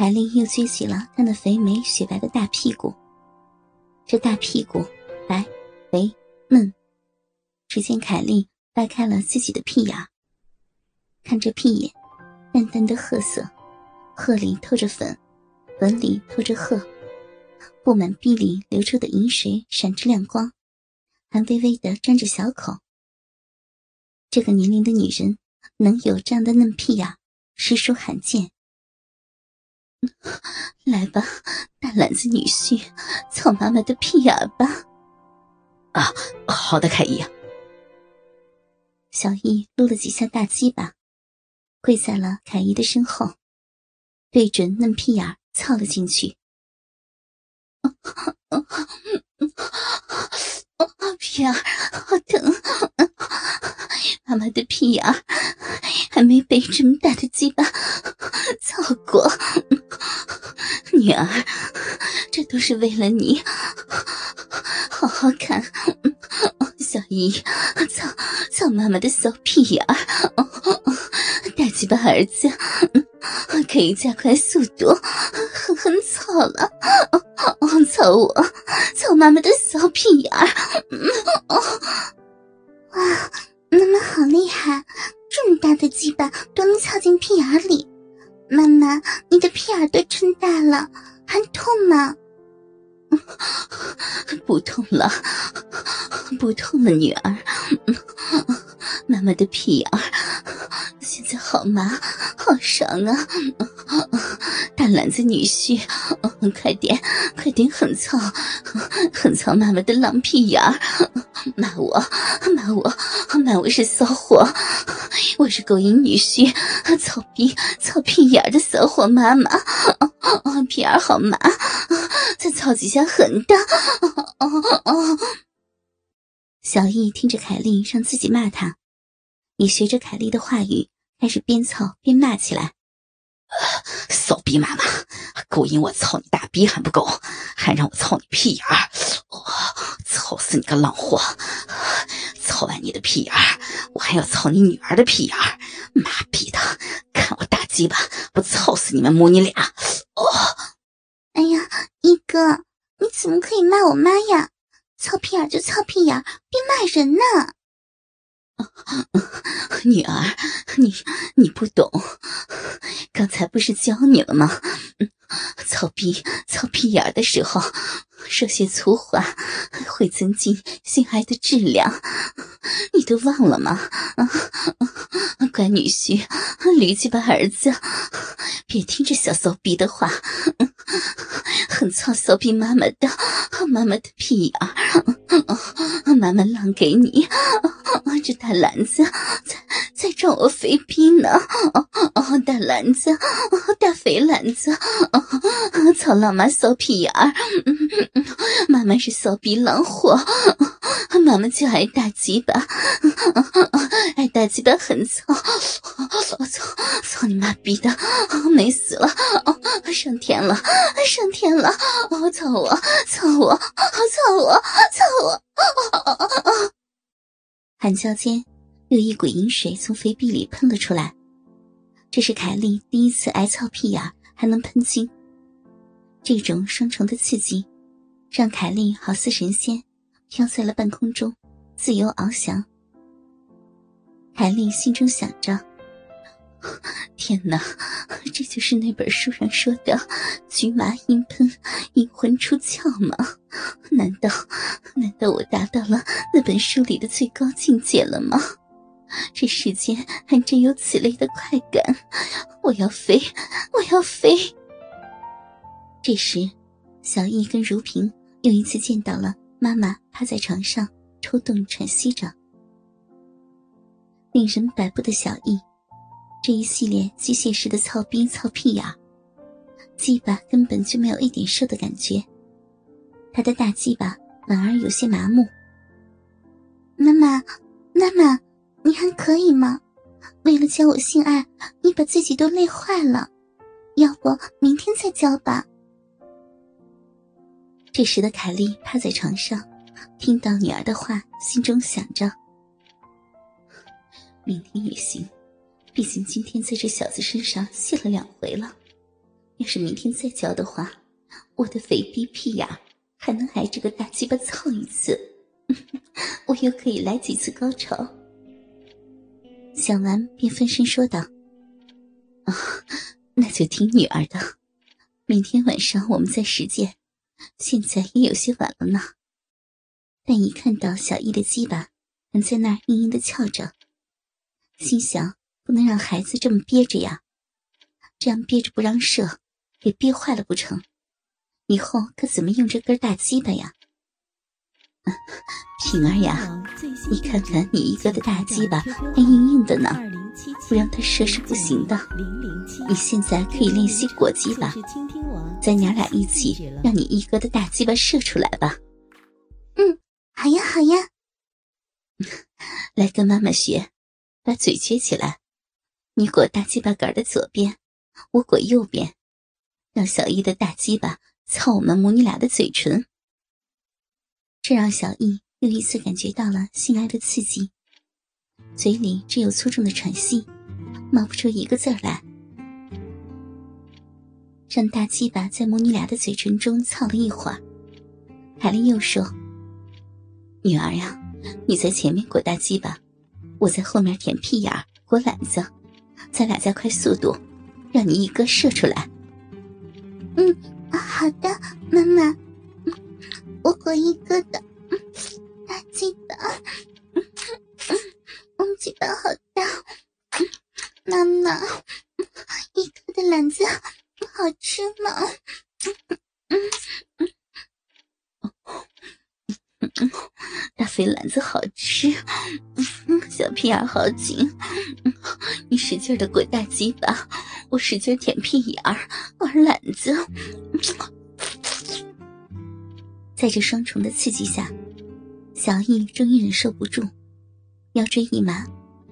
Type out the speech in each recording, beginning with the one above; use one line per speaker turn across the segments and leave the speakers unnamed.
凯莉又撅起了她那肥美雪白的大屁股，这大屁股白、肥、嫩。只见凯莉掰开了自己的屁眼，看这屁眼，淡淡的褐色，褐里透着粉，粉里透着褐，布满壁里流出的银水闪着亮光，还微微的沾着小口。这个年龄的女人能有这样的嫩屁眼，实属罕见。来吧，大篮子女婿，操妈妈的屁眼吧！
啊，好的，凯姨。
小易撸了几下大鸡巴，跪在了凯姨的身后，对准嫩屁眼操了进去。啊啊啊屁眼好疼，妈妈的屁眼还没被这么大的鸡巴操过。女儿，这都是为了你，好好看。小姨，操操妈妈的小屁眼儿，大鸡巴儿子，可以加快速度，狠狠操了，操我，操妈妈的小屁眼儿。哇，妈妈好厉害，这么大的鸡巴都能操进屁眼里。妈妈，你的屁眼都撑大了，还痛吗？不痛了，不痛了，女儿。妈妈的屁眼现在好麻，好爽啊！大篮子女婿，快点，快点狠操，狠操妈妈的狼屁眼骂我，骂我，骂我是骚货，我是勾引女婿，操逼，操屁眼的骚货妈妈，屁眼好麻，再操几下狠的。小易听着凯莉让自己骂他，也学着凯莉的话语，开始边操边骂起来：“
骚逼妈妈，勾引我操你大逼还不够，还让我操你屁眼儿！我操死你个浪货！操完你的屁眼儿，我还要操你女儿的屁眼儿！妈逼的，看我大鸡巴不操死你们母女俩！”哦，
哎呀，一哥，你怎么可以骂我妈呀？操屁眼就操屁眼，别骂人呢！
女儿，你你不懂，刚才不是教你了吗？操逼操屁眼的时候，说些粗话会增进性爱的质量，你都忘了吗？乖女婿，驴鸡巴儿子，别听这小骚逼的话，很操骚逼妈妈的，妈妈的屁眼，妈妈浪给你，这大篮子在在装我肥逼呢，大篮子，大肥篮子。操老妈骚屁眼儿，妈妈是骚逼狼货，妈妈就爱大鸡巴，爱大鸡巴很操，我操操你妈逼的，美死了，上天了，上天了，操我，操我，操我，操我，喊叫间，有一股淫水从肥壁里喷了出来，这是凯莉第一次挨操屁眼，还能喷精。这种双重的刺激，让凯莉好似神仙，飘在了半空中，自由翱翔。凯莉心中想着：“天哪，这就是那本书上说的‘菊麻阴喷，阴魂出窍’吗？难道，难道我达到了那本书里的最高境界了吗？这世间还真有此类的快感！我要飞，我要飞！”这时，小易跟如萍又一次见到了妈妈趴在床上抽动喘息着。令人摆布的小易，
这一系列机械式的操逼操屁眼，鸡巴根本就没有一点射的感觉。他的大鸡巴反而有些麻木。妈妈，妈妈，你还可以吗？为了教我性爱，你把自己都累坏了，要不明天再教吧。这时的凯莉趴在床上，听到女儿的话，心中想着：明天也行，毕竟今天在这小子身上泄了两回了。要是明天再教的话，我的肥逼屁眼还能挨这个大鸡巴操一次，我又可以来几次高潮。想完便分身说道：“啊，那就听女儿的，明天晚上我们再实践。”现在也有些晚了呢，但一看到小易的鸡巴还在那儿硬硬的翘着，心想不能让孩子这么憋着呀，这样憋着不让射，给憋坏了不成？以后可怎么用这根大鸡巴呀？平儿呀，你看看你一哥的大鸡巴还硬硬的呢，不让他射是不行的。你现在可以练习裹鸡巴。咱娘俩一起，让你一哥的大鸡巴射出来吧。嗯，好呀，好呀。来跟妈妈学，把嘴撅起来，你裹大鸡巴杆的左边，我裹右边，让小一的大鸡巴操我们母女俩的嘴唇。这让小易又一次感觉到了性爱的刺激，嘴里只有粗重的喘息，冒不出一个字来。让大鸡巴在母女俩的嘴唇中操了一会儿，海丽又说：“女儿呀，你在前面裹大鸡巴，我在后面舔屁眼裹懒子，咱俩加快速度，让你一哥射出来。”“嗯，好的，妈妈，我一个的大鸡巴，嗯，鸡巴好大，妈妈，一个的篮子。”好吃吗？大肥篮子好吃，小屁眼好紧。你使劲的滚大鸡巴，我使劲舔屁眼玩篮子。在这双重的刺激下，小易终于忍受不住，腰椎一麻，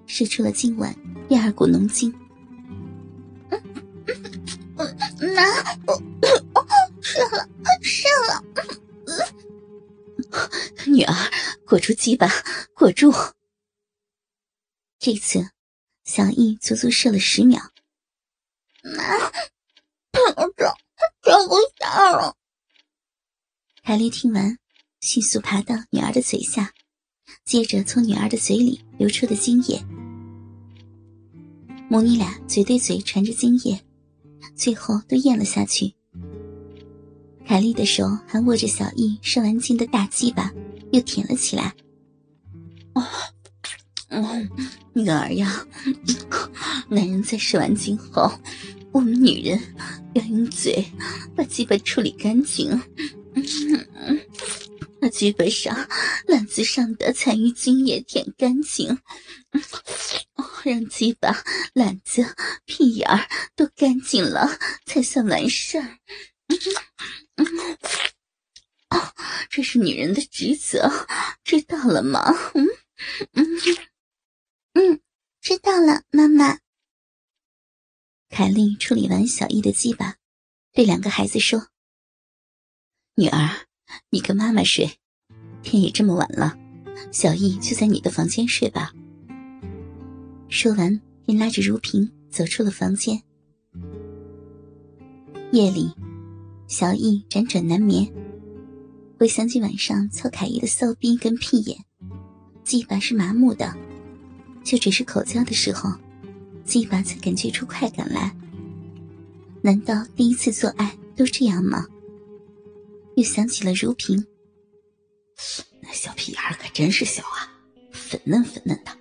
射出了今晚第二股浓精。妈，我射了，射了！女儿，裹住鸡巴，裹住。这次，小易足足射了十秒。妈，我这这不下了。凯莉听完，迅速爬到女儿的嘴下，接着从女儿的嘴里流出的精液。母女俩嘴对嘴传着精液。最后都咽了下去。凯莉的手还握着小易射完精的大鸡巴，又舔了起来。哦，哦，女儿呀，男人在射完精后，我们女人要用嘴把鸡巴处理干净，把鸡巴上、篮子上的残余精液舔干净。让鸡巴、篮子、屁眼儿都干净了，才算完事儿。哦，这是女人的职责，知道了吗？嗯 嗯嗯，知道了，妈妈。凯莉处理完小易的鸡巴，对两个孩子说：“女儿，你跟妈妈睡，天也这么晚了，小易就在你的房间睡吧。”说完，便拉着如萍走出了房间。夜里，小易辗转难眠，回想起晚上操凯伊的骚逼跟屁眼，鸡巴是麻木的，就只是口交的时候，鸡巴才感觉出快感来。难道第一次做爱都这样吗？又想起了如萍，
那小屁眼可真是小啊，粉嫩粉嫩的。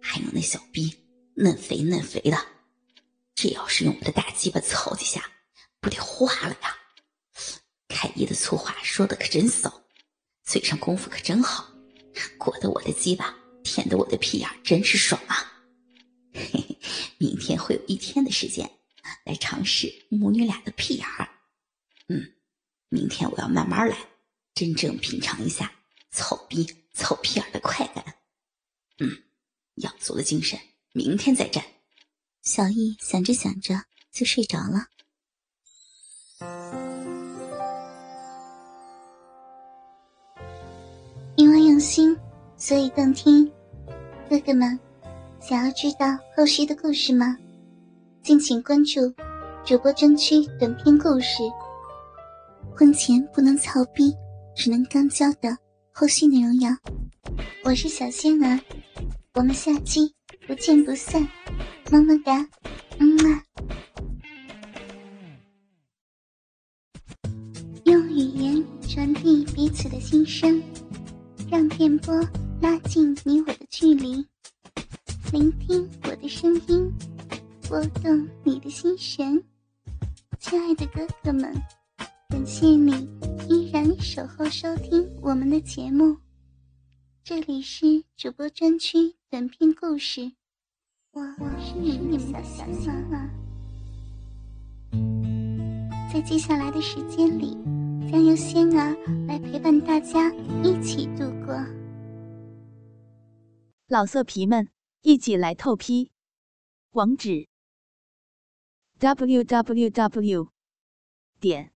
还有那小逼，嫩肥嫩肥的，这要是用我的大鸡巴操几下，不得化了呀！凯伊的粗话说的可真骚，嘴上功夫可真好，裹得我的鸡巴，舔得我的屁眼真是爽啊！嘿嘿。明天会有一天的时间来尝试母女俩的屁眼儿。嗯，明天我要慢慢来，真正品尝一下草逼、草屁眼的快感。嗯，养足了精神，明天再战。
小易想着想着就睡着了。因为用心，所以动听。哥哥们，想要知道后续的故事吗？敬请关注主播专区短篇故事。婚前不能操逼，只能刚交的后续内容哟。我是小仙儿，我们下期不见不散，么么哒，嗯啊。用语言传递彼此的心声，让电波拉近你我的距离，聆听我的声音，拨动你的心弦，亲爱的哥哥们。感谢你依然守候收听我们的节目，这里是主播专区短篇故事，我是你们的小小妈。在接下来的时间里，将由仙儿来陪伴大家一起度过。
老色皮们，一起来透批，网址：w w w. 点。